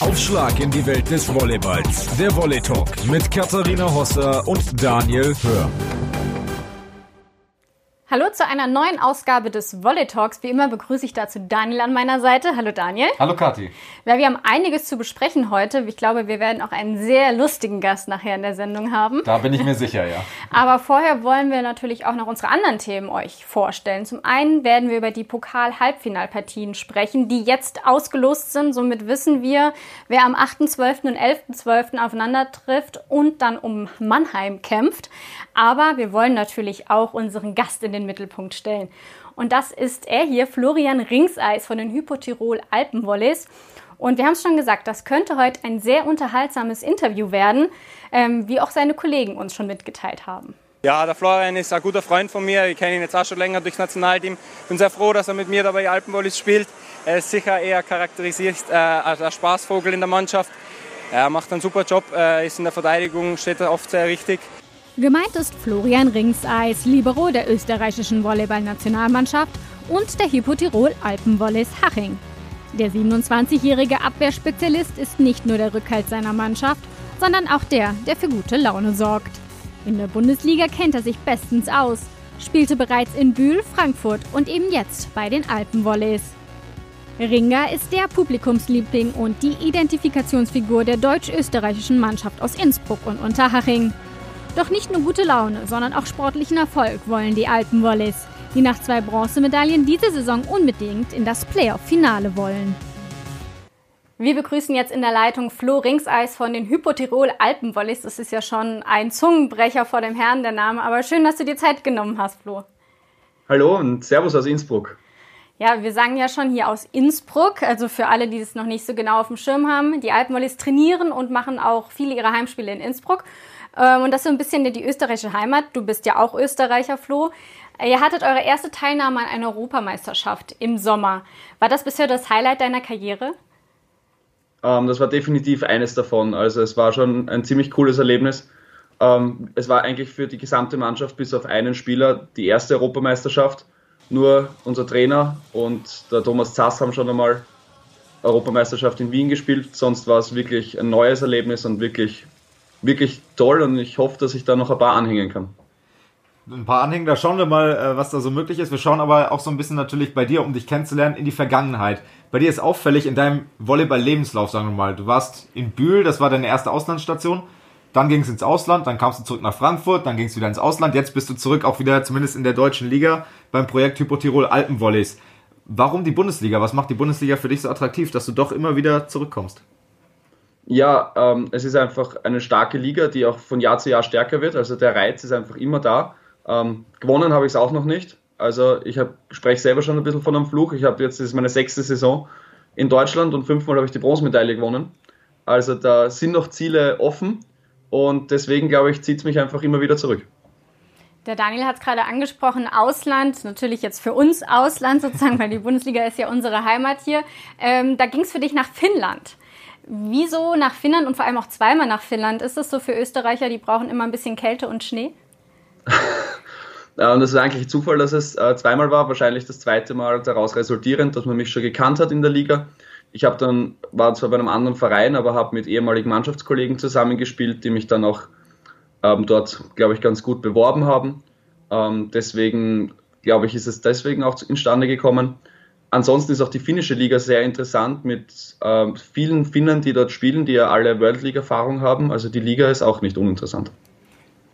Aufschlag in die Welt des Volleyballs. Der Volley Talk mit Katharina Hosser und Daniel Hör. Hallo zu einer neuen Ausgabe des Volley Talks. Wie immer begrüße ich dazu Daniel an meiner Seite. Hallo Daniel. Hallo Kathi. Ja, wir haben einiges zu besprechen heute. Ich glaube, wir werden auch einen sehr lustigen Gast nachher in der Sendung haben. Da bin ich mir sicher, ja. Aber vorher wollen wir natürlich auch noch unsere anderen Themen euch vorstellen. Zum einen werden wir über die Pokal-Halbfinalpartien sprechen, die jetzt ausgelost sind. Somit wissen wir, wer am 8.12. und 11.12. aufeinander trifft und dann um Mannheim kämpft. Aber wir wollen natürlich auch unseren Gast in den Mittelpunkt stellen. Und das ist er hier, Florian Ringseis von den Hypotirol Alpenvolleys. Und wir haben es schon gesagt, das könnte heute ein sehr unterhaltsames Interview werden, ähm, wie auch seine Kollegen uns schon mitgeteilt haben. Ja, der Florian ist ein guter Freund von mir. Ich kenne ihn jetzt auch schon länger durchs Nationalteam. Bin sehr froh, dass er mit mir dabei Alpenvolleys spielt. Er ist sicher eher charakterisiert äh, als ein Spaßvogel in der Mannschaft. Er macht einen super Job, äh, ist in der Verteidigung, steht oft sehr richtig. Gemeint ist Florian Ringseis, Libero der österreichischen Volleyball-Nationalmannschaft und der Hypotirol Alpenvolleys Haching. Der 27-jährige Abwehrspezialist ist nicht nur der Rückhalt seiner Mannschaft, sondern auch der, der für gute Laune sorgt. In der Bundesliga kennt er sich bestens aus, spielte bereits in Bühl, Frankfurt und eben jetzt bei den Alpenvolleys. Ringer ist der Publikumsliebling und die Identifikationsfigur der deutsch-österreichischen Mannschaft aus Innsbruck und Unterhaching. Doch nicht nur gute Laune, sondern auch sportlichen Erfolg wollen die Alpenvolleys, die nach zwei Bronzemedaillen diese Saison unbedingt in das Playoff-Finale wollen. Wir begrüßen jetzt in der Leitung Flo Ringseis von den Hypotirol Alpenvolleys. Das ist ja schon ein Zungenbrecher vor dem Herrn, der Name. Aber schön, dass du dir Zeit genommen hast, Flo. Hallo und Servus aus Innsbruck. Ja, wir sagen ja schon hier aus Innsbruck, also für alle, die es noch nicht so genau auf dem Schirm haben, die Alpenvolleys trainieren und machen auch viele ihrer Heimspiele in Innsbruck. Ähm, und das ist so ein bisschen die österreichische Heimat. Du bist ja auch Österreicher, Flo. Ihr hattet eure erste Teilnahme an einer Europameisterschaft im Sommer. War das bisher das Highlight deiner Karriere? Ähm, das war definitiv eines davon. Also es war schon ein ziemlich cooles Erlebnis. Ähm, es war eigentlich für die gesamte Mannschaft bis auf einen Spieler die erste Europameisterschaft. Nur unser Trainer und der Thomas Zass haben schon einmal Europameisterschaft in Wien gespielt. Sonst war es wirklich ein neues Erlebnis und wirklich wirklich toll und ich hoffe, dass ich da noch ein paar anhängen kann. Ein paar anhängen, da schauen wir mal, äh, was da so möglich ist. Wir schauen aber auch so ein bisschen natürlich bei dir, um dich kennenzulernen, in die Vergangenheit. Bei dir ist auffällig in deinem Volleyball-Lebenslauf, sagen wir mal. Du warst in Bühl, das war deine erste Auslandsstation. Dann ging es ins Ausland, dann kamst du zurück nach Frankfurt, dann ging es wieder ins Ausland. Jetzt bist du zurück auch wieder, zumindest in der deutschen Liga, beim Projekt Hypotirol Alpenvolleys. Warum die Bundesliga? Was macht die Bundesliga für dich so attraktiv, dass du doch immer wieder zurückkommst? Ja, ähm, es ist einfach eine starke Liga, die auch von Jahr zu Jahr stärker wird. Also der Reiz ist einfach immer da. Ähm, gewonnen habe ich es auch noch nicht. Also ich spreche selber schon ein bisschen von einem Fluch. Ich habe jetzt, das ist meine sechste Saison in Deutschland und fünfmal habe ich die Bronzemedaille gewonnen. Also da sind noch Ziele offen und deswegen glaube ich, zieht es mich einfach immer wieder zurück. Der Daniel hat es gerade angesprochen, Ausland, natürlich jetzt für uns Ausland sozusagen, weil die Bundesliga ist ja unsere Heimat hier. Ähm, da ging es für dich nach Finnland. Wieso nach Finnland und vor allem auch zweimal nach Finnland? Ist das so für Österreicher, die brauchen immer ein bisschen Kälte und Schnee? das ist eigentlich Zufall, dass es äh, zweimal war. Wahrscheinlich das zweite Mal daraus resultierend, dass man mich schon gekannt hat in der Liga. Ich habe dann war zwar bei einem anderen Verein, aber habe mit ehemaligen Mannschaftskollegen zusammengespielt, die mich dann auch ähm, dort, glaube ich, ganz gut beworben haben. Ähm, deswegen glaube ich, ist es deswegen auch instande gekommen. Ansonsten ist auch die finnische Liga sehr interessant mit äh, vielen Finnen, die dort spielen, die ja alle World League-Erfahrung haben. Also die Liga ist auch nicht uninteressant.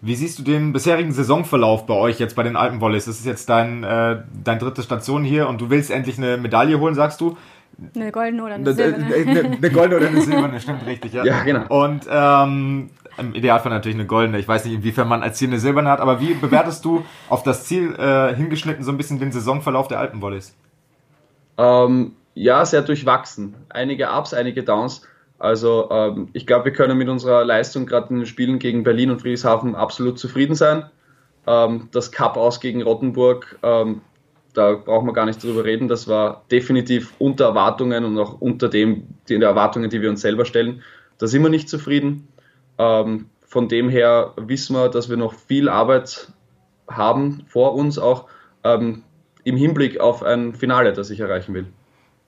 Wie siehst du den bisherigen Saisonverlauf bei euch jetzt bei den Alpenvolleys? Das ist jetzt dein, äh, dein dritte Station hier und du willst endlich eine Medaille holen, sagst du? Eine goldene oder eine silberne. Eine, eine goldene oder eine silberne, stimmt richtig, ja. Ja, genau. Und ähm, im Idealfall natürlich eine goldene. Ich weiß nicht, inwiefern man als Ziel eine silberne hat, aber wie bewertest du auf das Ziel äh, hingeschnitten so ein bisschen den Saisonverlauf der Alpenvolleys? Ähm, ja, sehr durchwachsen. Einige Ups, einige Downs. Also ähm, ich glaube, wir können mit unserer Leistung gerade in den Spielen gegen Berlin und Friedrichshafen absolut zufrieden sein. Ähm, das Cup aus gegen Rottenburg, ähm, da brauchen wir gar nicht drüber reden. Das war definitiv unter Erwartungen und auch unter dem, den Erwartungen, die wir uns selber stellen. Da sind wir nicht zufrieden. Ähm, von dem her wissen wir, dass wir noch viel Arbeit haben vor uns auch. Ähm, im Hinblick auf ein Finale, das ich erreichen will.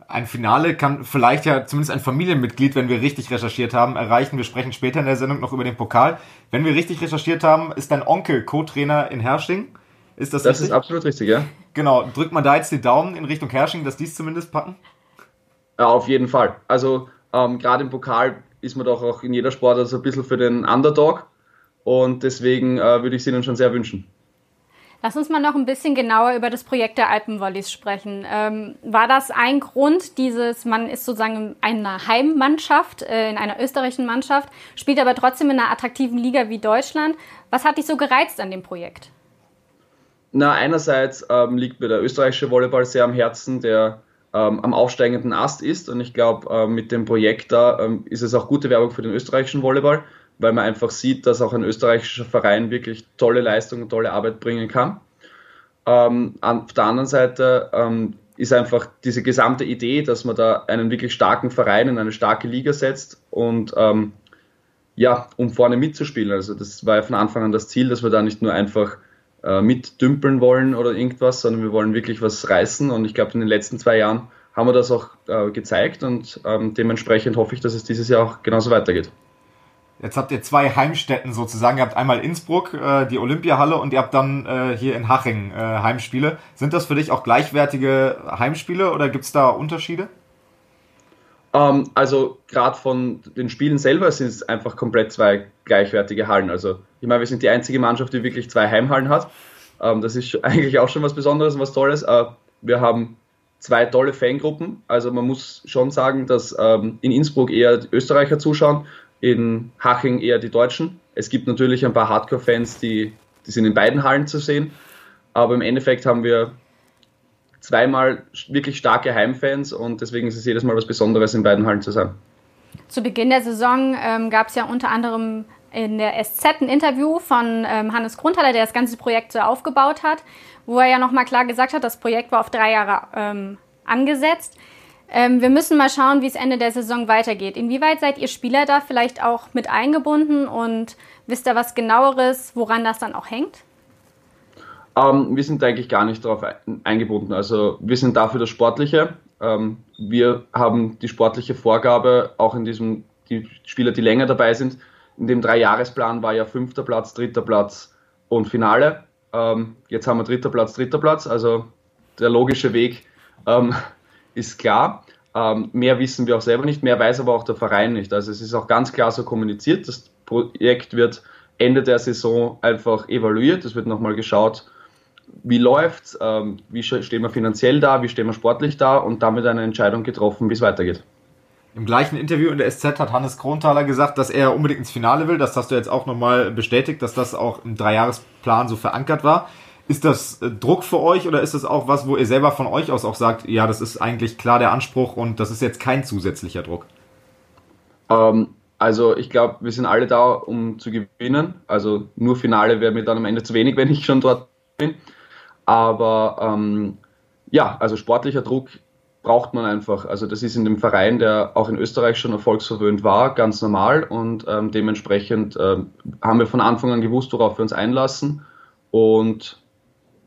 Ein Finale kann vielleicht ja zumindest ein Familienmitglied, wenn wir richtig recherchiert haben, erreichen. Wir sprechen später in der Sendung noch über den Pokal. Wenn wir richtig recherchiert haben, ist dein Onkel Co-Trainer in Hersching. Ist das, das richtig? Ist absolut richtig, ja. Genau. Drückt man da jetzt die Daumen in Richtung Hersching, dass die es zumindest packen? Ja, auf jeden Fall. Also ähm, gerade im Pokal ist man doch auch in jeder Sportart so ein bisschen für den Underdog. Und deswegen äh, würde ich es Ihnen schon sehr wünschen. Lass uns mal noch ein bisschen genauer über das Projekt der Alpenvolleys sprechen. Ähm, war das ein Grund, dieses, man ist sozusagen in einer Heimmannschaft, äh, in einer österreichischen Mannschaft, spielt aber trotzdem in einer attraktiven Liga wie Deutschland. Was hat dich so gereizt an dem Projekt? Na, einerseits ähm, liegt mir der österreichische Volleyball sehr am Herzen, der ähm, am aufsteigenden Ast ist. Und ich glaube, äh, mit dem Projekt da ähm, ist es auch gute Werbung für den österreichischen Volleyball weil man einfach sieht, dass auch ein österreichischer Verein wirklich tolle Leistungen, tolle Arbeit bringen kann. Ähm, auf der anderen Seite ähm, ist einfach diese gesamte Idee, dass man da einen wirklich starken Verein in eine starke Liga setzt und ähm, ja, um vorne mitzuspielen. Also das war ja von Anfang an das Ziel, dass wir da nicht nur einfach äh, mitdümpeln wollen oder irgendwas, sondern wir wollen wirklich was reißen. Und ich glaube, in den letzten zwei Jahren haben wir das auch äh, gezeigt und ähm, dementsprechend hoffe ich, dass es dieses Jahr auch genauso weitergeht. Jetzt habt ihr zwei Heimstätten sozusagen. Ihr habt einmal Innsbruck, äh, die Olympiahalle, und ihr habt dann äh, hier in Haching äh, Heimspiele. Sind das für dich auch gleichwertige Heimspiele oder gibt es da Unterschiede? Ähm, also gerade von den Spielen selber sind es einfach komplett zwei gleichwertige Hallen. Also ich meine, wir sind die einzige Mannschaft, die wirklich zwei Heimhallen hat. Ähm, das ist eigentlich auch schon was Besonderes und was Tolles. Äh, wir haben zwei tolle Fangruppen. Also man muss schon sagen, dass ähm, in Innsbruck eher Österreicher zuschauen in Haching eher die Deutschen. Es gibt natürlich ein paar Hardcore-Fans, die, die sind in beiden Hallen zu sehen. Aber im Endeffekt haben wir zweimal wirklich starke Heimfans und deswegen ist es jedes Mal was Besonderes, in beiden Hallen zu sein. Zu Beginn der Saison ähm, gab es ja unter anderem in der SZ ein Interview von ähm, Hannes Grundhaller, der das ganze Projekt so aufgebaut hat, wo er ja nochmal klar gesagt hat, das Projekt war auf drei Jahre ähm, angesetzt. Ähm, wir müssen mal schauen, wie es Ende der Saison weitergeht. Inwieweit seid ihr Spieler da vielleicht auch mit eingebunden und wisst ihr was genaueres, woran das dann auch hängt? Ähm, wir sind eigentlich gar nicht darauf eingebunden. Also wir sind dafür das Sportliche. Ähm, wir haben die sportliche Vorgabe, auch in diesem, die Spieler, die länger dabei sind. In dem Dreijahresplan war ja fünfter Platz, dritter Platz und Finale. Ähm, jetzt haben wir dritter Platz, dritter Platz. Also der logische Weg ähm, ist klar. Ähm, mehr wissen wir auch selber nicht, mehr weiß aber auch der Verein nicht. Also es ist auch ganz klar so kommuniziert. Das Projekt wird Ende der Saison einfach evaluiert. Es wird nochmal geschaut, wie läuft ähm, wie stehen wir finanziell da, wie stehen wir sportlich da und damit eine Entscheidung getroffen, wie es weitergeht. Im gleichen Interview in der SZ hat Hannes Kronthaler gesagt, dass er unbedingt ins Finale will. Das hast du jetzt auch nochmal bestätigt, dass das auch im Dreijahresplan so verankert war. Ist das äh, Druck für euch oder ist das auch was, wo ihr selber von euch aus auch sagt, ja, das ist eigentlich klar der Anspruch und das ist jetzt kein zusätzlicher Druck? Ähm, also ich glaube, wir sind alle da, um zu gewinnen. Also nur Finale wäre mir dann am Ende zu wenig, wenn ich schon dort bin. Aber ähm, ja, also sportlicher Druck braucht man einfach. Also das ist in dem Verein, der auch in Österreich schon erfolgsverwöhnt war, ganz normal und ähm, dementsprechend ähm, haben wir von Anfang an gewusst, worauf wir uns einlassen. Und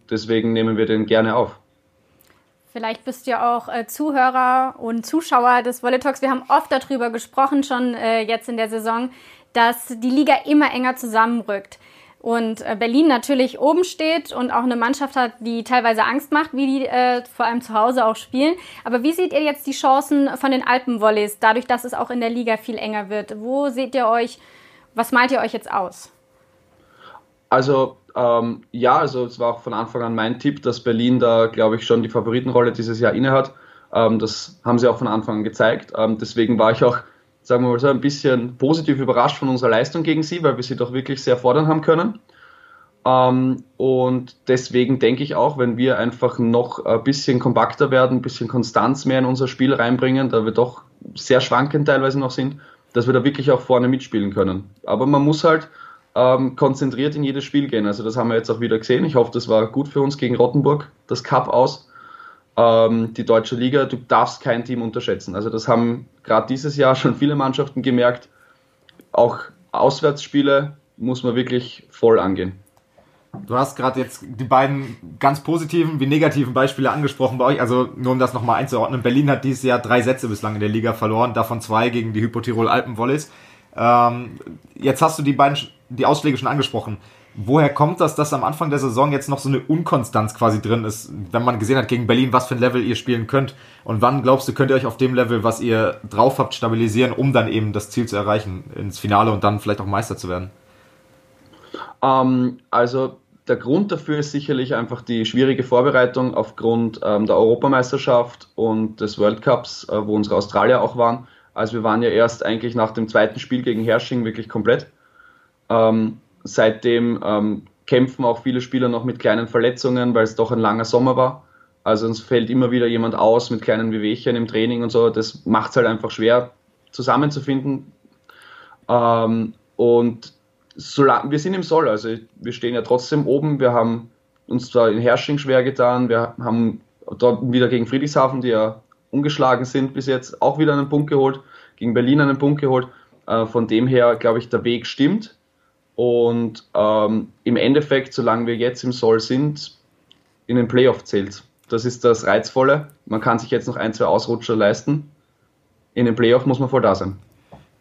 deswegen nehmen wir den gerne auf. Vielleicht bist du auch äh, Zuhörer und Zuschauer des Volley Talks. Wir haben oft darüber gesprochen, schon äh, jetzt in der Saison, dass die Liga immer enger zusammenrückt. Und äh, Berlin natürlich oben steht und auch eine Mannschaft hat, die teilweise Angst macht, wie die äh, vor allem zu Hause auch spielen. Aber wie seht ihr jetzt die Chancen von den Alpenvolleys, dadurch, dass es auch in der Liga viel enger wird? Wo seht ihr euch, was malt ihr euch jetzt aus? Also ähm, ja, also es war auch von Anfang an mein Tipp, dass Berlin da, glaube ich, schon die Favoritenrolle dieses Jahr innehat. Ähm, das haben sie auch von Anfang an gezeigt. Ähm, deswegen war ich auch, sagen wir mal so, ein bisschen positiv überrascht von unserer Leistung gegen sie, weil wir sie doch wirklich sehr fordern haben können. Ähm, und deswegen denke ich auch, wenn wir einfach noch ein bisschen kompakter werden, ein bisschen Konstanz mehr in unser Spiel reinbringen, da wir doch sehr schwankend teilweise noch sind, dass wir da wirklich auch vorne mitspielen können. Aber man muss halt ähm, konzentriert in jedes Spiel gehen. Also das haben wir jetzt auch wieder gesehen. Ich hoffe, das war gut für uns gegen Rottenburg, das Cup aus. Ähm, die deutsche Liga, du darfst kein Team unterschätzen. Also das haben gerade dieses Jahr schon viele Mannschaften gemerkt. Auch Auswärtsspiele muss man wirklich voll angehen. Du hast gerade jetzt die beiden ganz positiven wie negativen Beispiele angesprochen bei euch. Also nur um das nochmal einzuordnen. Berlin hat dieses Jahr drei Sätze bislang in der Liga verloren, davon zwei gegen die Hypotirol Alpen Volleys. Ähm, jetzt hast du die beiden die Ausschläge schon angesprochen. Woher kommt das, dass am Anfang der Saison jetzt noch so eine Unkonstanz quasi drin ist, wenn man gesehen hat gegen Berlin, was für ein Level ihr spielen könnt? Und wann glaubst du, könnt ihr euch auf dem Level, was ihr drauf habt, stabilisieren, um dann eben das Ziel zu erreichen, ins Finale und dann vielleicht auch Meister zu werden? Ähm, also der Grund dafür ist sicherlich einfach die schwierige Vorbereitung aufgrund ähm, der Europameisterschaft und des World Cups, äh, wo unsere Australier auch waren. Also wir waren ja erst eigentlich nach dem zweiten Spiel gegen Hersching wirklich komplett. Ähm, seitdem ähm, kämpfen auch viele Spieler noch mit kleinen Verletzungen, weil es doch ein langer Sommer war. Also uns fällt immer wieder jemand aus mit kleinen Wehwehchen im Training und so. Das macht es halt einfach schwer zusammenzufinden. Ähm, und solange, wir sind im Soll, also wir stehen ja trotzdem oben. Wir haben uns zwar in Hersching schwer getan, wir haben dort wieder gegen Friedrichshafen, die ja ungeschlagen sind bis jetzt, auch wieder einen Punkt geholt, gegen Berlin einen Punkt geholt. Äh, von dem her, glaube ich, der Weg stimmt. Und ähm, im Endeffekt, solange wir jetzt im Soll sind, in den Playoff zählt. Das ist das Reizvolle. Man kann sich jetzt noch ein, zwei Ausrutscher leisten. In den Playoff muss man voll da sein.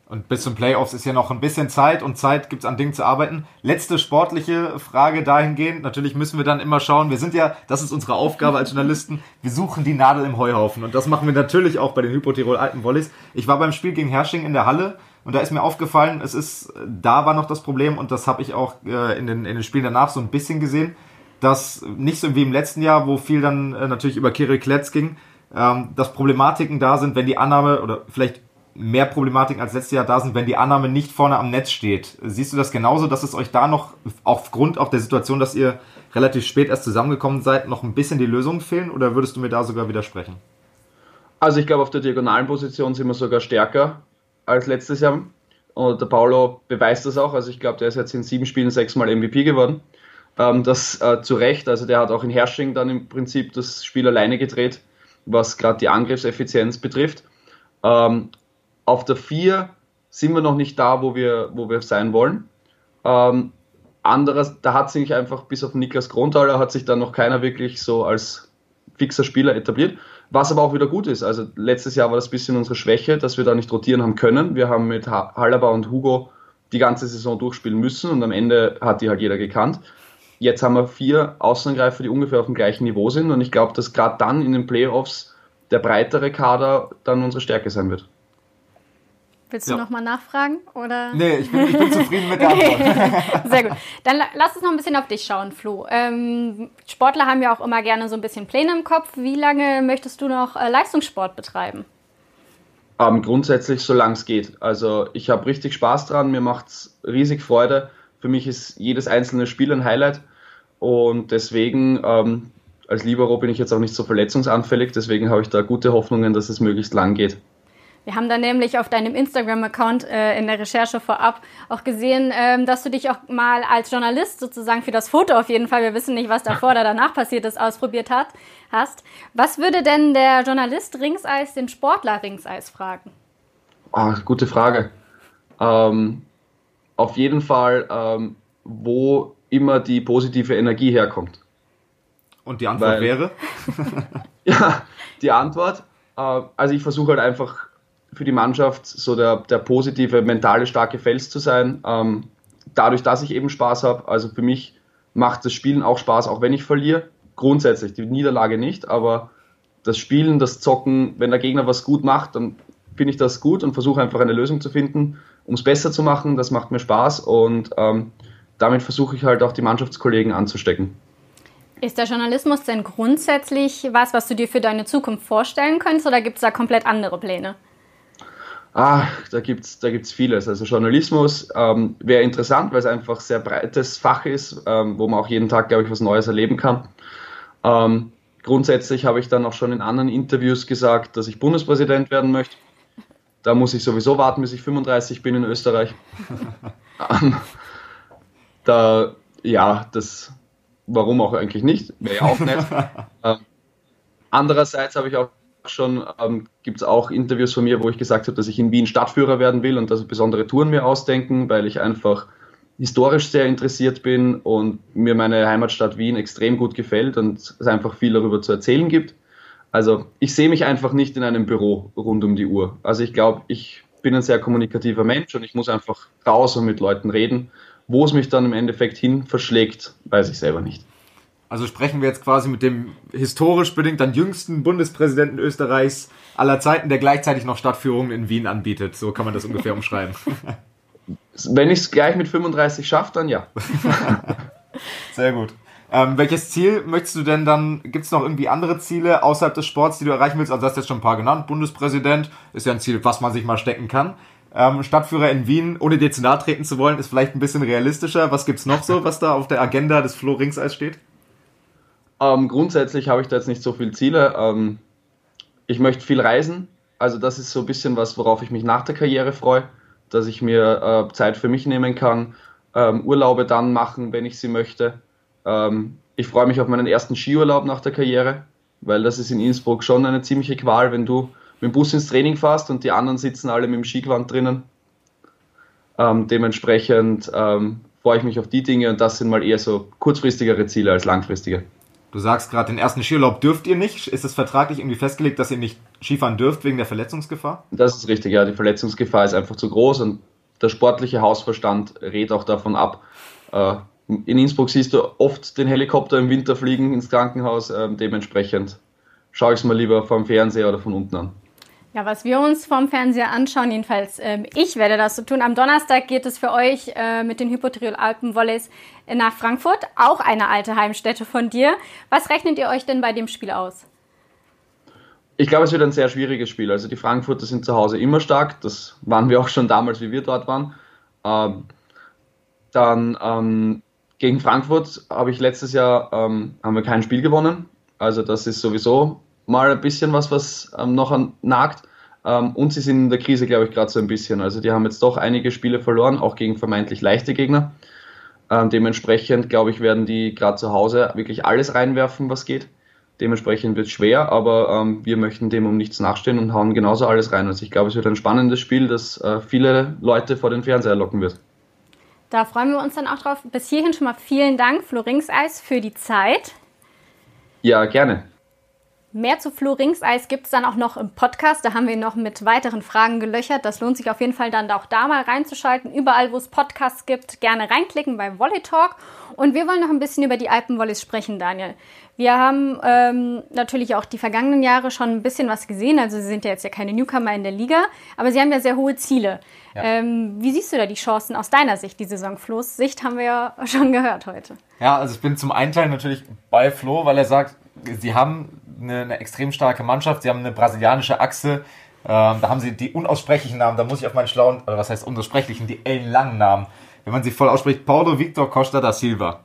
Und bis zum Playoffs ist ja noch ein bisschen Zeit und Zeit gibt es an Dingen zu arbeiten. Letzte sportliche Frage dahingehend. Natürlich müssen wir dann immer schauen. Wir sind ja, das ist unsere Aufgabe als Journalisten. Wir suchen die Nadel im Heuhaufen. Und das machen wir natürlich auch bei den Hypotirol Alten Volleys. Ich war beim Spiel gegen Hersching in der Halle und da ist mir aufgefallen, es ist, da war noch das Problem und das habe ich auch äh, in, den, in den Spielen danach so ein bisschen gesehen, dass nicht so wie im letzten Jahr, wo viel dann äh, natürlich über Kirill Kletz ging, ähm, dass Problematiken da sind, wenn die Annahme oder vielleicht mehr Problematiken als letztes Jahr da sind, wenn die Annahme nicht vorne am Netz steht. Siehst du das genauso, dass es euch da noch aufgrund auch der Situation, dass ihr relativ spät erst zusammengekommen seid, noch ein bisschen die Lösungen fehlen oder würdest du mir da sogar widersprechen? Also ich glaube, auf der diagonalen Position sind wir sogar stärker als letztes Jahr. Und der Paulo beweist das auch. Also ich glaube, der ist jetzt in sieben Spielen sechsmal MVP geworden. Ähm, das äh, zu Recht. Also der hat auch in Hersching dann im Prinzip das Spiel alleine gedreht, was gerade die Angriffseffizienz betrifft. Ähm, auf der 4 sind wir noch nicht da, wo wir, wo wir sein wollen. Ähm, anderes, da hat sich einfach bis auf Niklas Grundhaler hat sich dann noch keiner wirklich so als fixer Spieler etabliert. Was aber auch wieder gut ist. Also letztes Jahr war das ein bisschen unsere Schwäche, dass wir da nicht rotieren haben können. Wir haben mit Halaba und Hugo die ganze Saison durchspielen müssen und am Ende hat die halt jeder gekannt. Jetzt haben wir vier Außenangreifer, die ungefähr auf dem gleichen Niveau sind und ich glaube, dass gerade dann in den Playoffs der breitere Kader dann unsere Stärke sein wird. Willst du ja. nochmal nachfragen? Oder? Nee, ich bin, ich bin zufrieden mit der Antwort. Sehr gut. Dann lass uns noch ein bisschen auf dich schauen, Flo. Ähm, Sportler haben ja auch immer gerne so ein bisschen Pläne im Kopf. Wie lange möchtest du noch äh, Leistungssport betreiben? Ähm, grundsätzlich, solange es geht. Also ich habe richtig Spaß dran, mir macht es riesig Freude. Für mich ist jedes einzelne Spiel ein Highlight und deswegen ähm, als Libero bin ich jetzt auch nicht so verletzungsanfällig, deswegen habe ich da gute Hoffnungen, dass es möglichst lang geht. Wir haben da nämlich auf deinem Instagram-Account äh, in der Recherche vorab auch gesehen, ähm, dass du dich auch mal als Journalist sozusagen für das Foto auf jeden Fall, wir wissen nicht, was davor oder danach passiert ist, ausprobiert hat, hast. Was würde denn der Journalist Ringseis den Sportler Ringseis fragen? Oh, gute Frage. Ähm, auf jeden Fall, ähm, wo immer die positive Energie herkommt. Und die Antwort Weil, wäre? ja, die Antwort, äh, also ich versuche halt einfach für die Mannschaft so der, der positive, mentale, starke Fels zu sein. Ähm, dadurch, dass ich eben Spaß habe. Also für mich macht das Spielen auch Spaß, auch wenn ich verliere. Grundsätzlich, die Niederlage nicht, aber das Spielen, das Zocken, wenn der Gegner was gut macht, dann finde ich das gut und versuche einfach eine Lösung zu finden, um es besser zu machen. Das macht mir Spaß und ähm, damit versuche ich halt auch die Mannschaftskollegen anzustecken. Ist der Journalismus denn grundsätzlich was, was du dir für deine Zukunft vorstellen könntest oder gibt es da komplett andere Pläne? Ah, da gibt es da gibt's vieles. Also Journalismus ähm, wäre interessant, weil es einfach sehr breites Fach ist, ähm, wo man auch jeden Tag, glaube ich, was Neues erleben kann. Ähm, grundsätzlich habe ich dann auch schon in anderen Interviews gesagt, dass ich Bundespräsident werden möchte. Da muss ich sowieso warten, bis ich 35 bin in Österreich. Ähm, da, ja, das, warum auch eigentlich nicht, wäre ja auch nett. Ähm, andererseits habe ich auch schon, ähm, gibt es auch Interviews von mir, wo ich gesagt habe, dass ich in Wien Stadtführer werden will und dass besondere Touren mir ausdenken, weil ich einfach historisch sehr interessiert bin und mir meine Heimatstadt Wien extrem gut gefällt und es einfach viel darüber zu erzählen gibt. Also ich sehe mich einfach nicht in einem Büro rund um die Uhr. Also ich glaube, ich bin ein sehr kommunikativer Mensch und ich muss einfach raus und mit Leuten reden. Wo es mich dann im Endeffekt hin verschlägt, weiß ich selber nicht. Also sprechen wir jetzt quasi mit dem historisch bedingt dann jüngsten Bundespräsidenten Österreichs aller Zeiten, der gleichzeitig noch Stadtführungen in Wien anbietet. So kann man das ungefähr umschreiben. Wenn ich es gleich mit 35 schaffe, dann ja. Sehr gut. Ähm, welches Ziel möchtest du denn dann, gibt es noch irgendwie andere Ziele außerhalb des Sports, die du erreichen willst? Also du hast jetzt schon ein paar genannt. Bundespräsident ist ja ein Ziel, was man sich mal stecken kann. Ähm, Stadtführer in Wien, ohne nahe treten zu wollen, ist vielleicht ein bisschen realistischer. Was gibt es noch so, was da auf der Agenda des Flo Ringseis steht? Ähm, grundsätzlich habe ich da jetzt nicht so viele Ziele. Ähm, ich möchte viel reisen. Also das ist so ein bisschen was, worauf ich mich nach der Karriere freue, dass ich mir äh, Zeit für mich nehmen kann, ähm, Urlaube dann machen, wenn ich sie möchte. Ähm, ich freue mich auf meinen ersten Skiurlaub nach der Karriere, weil das ist in Innsbruck schon eine ziemliche Qual, wenn du mit dem Bus ins Training fährst und die anderen sitzen alle mit dem Skigewand drinnen. Ähm, dementsprechend ähm, freue ich mich auf die Dinge und das sind mal eher so kurzfristigere Ziele als langfristige. Du sagst gerade, den ersten Skiurlaub dürft ihr nicht. Ist es vertraglich irgendwie festgelegt, dass ihr nicht Skifahren dürft wegen der Verletzungsgefahr? Das ist richtig, ja. Die Verletzungsgefahr ist einfach zu groß und der sportliche Hausverstand rät auch davon ab. Äh, in Innsbruck siehst du oft den Helikopter im Winter fliegen ins Krankenhaus. Ähm, dementsprechend schaue ich es mal lieber vom Fernseher oder von unten an. Ja, was wir uns vom Fernseher anschauen, jedenfalls ähm, ich werde das so tun. Am Donnerstag geht es für euch äh, mit den Hypotriol Alpen Volleys nach Frankfurt, auch eine alte Heimstätte von dir. Was rechnet ihr euch denn bei dem Spiel aus? Ich glaube, es wird ein sehr schwieriges Spiel. Also die Frankfurter sind zu Hause immer stark. Das waren wir auch schon damals, wie wir dort waren. Ähm, dann ähm, gegen Frankfurt habe ich letztes Jahr ähm, haben wir kein Spiel gewonnen. Also das ist sowieso mal ein bisschen was, was ähm, noch an, nagt. Ähm, und sie sind in der Krise, glaube ich, gerade so ein bisschen. Also die haben jetzt doch einige Spiele verloren, auch gegen vermeintlich leichte Gegner. Ähm, dementsprechend, glaube ich, werden die gerade zu Hause wirklich alles reinwerfen, was geht. Dementsprechend wird es schwer, aber ähm, wir möchten dem um nichts nachstehen und hauen genauso alles rein. Also ich glaube, es wird ein spannendes Spiel, das äh, viele Leute vor den Fernseher locken wird. Da freuen wir uns dann auch drauf. Bis hierhin schon mal vielen Dank, Floringseis, für die Zeit. Ja, gerne. Mehr zu Flo Ringseis gibt es dann auch noch im Podcast. Da haben wir noch mit weiteren Fragen gelöchert. Das lohnt sich auf jeden Fall dann auch da mal reinzuschalten. Überall, wo es Podcasts gibt, gerne reinklicken bei Volley Talk. Und wir wollen noch ein bisschen über die Alpenvolleys sprechen, Daniel. Wir haben ähm, natürlich auch die vergangenen Jahre schon ein bisschen was gesehen. Also Sie sind ja jetzt ja keine Newcomer in der Liga, aber Sie haben ja sehr hohe Ziele. Ja. Ähm, wie siehst du da die Chancen aus deiner Sicht, die Saison? Flo's Sicht haben wir ja schon gehört heute. Ja, also ich bin zum einen Teil natürlich bei Flo, weil er sagt, sie haben eine, eine extrem starke Mannschaft. Sie haben eine brasilianische Achse. Ähm, da haben sie die unaussprechlichen Namen. Da muss ich auf meinen schlauen, oder was heißt unaussprechlichen, die ellenlangen Namen. Wenn man sie voll ausspricht, Paulo Victor Costa da Silva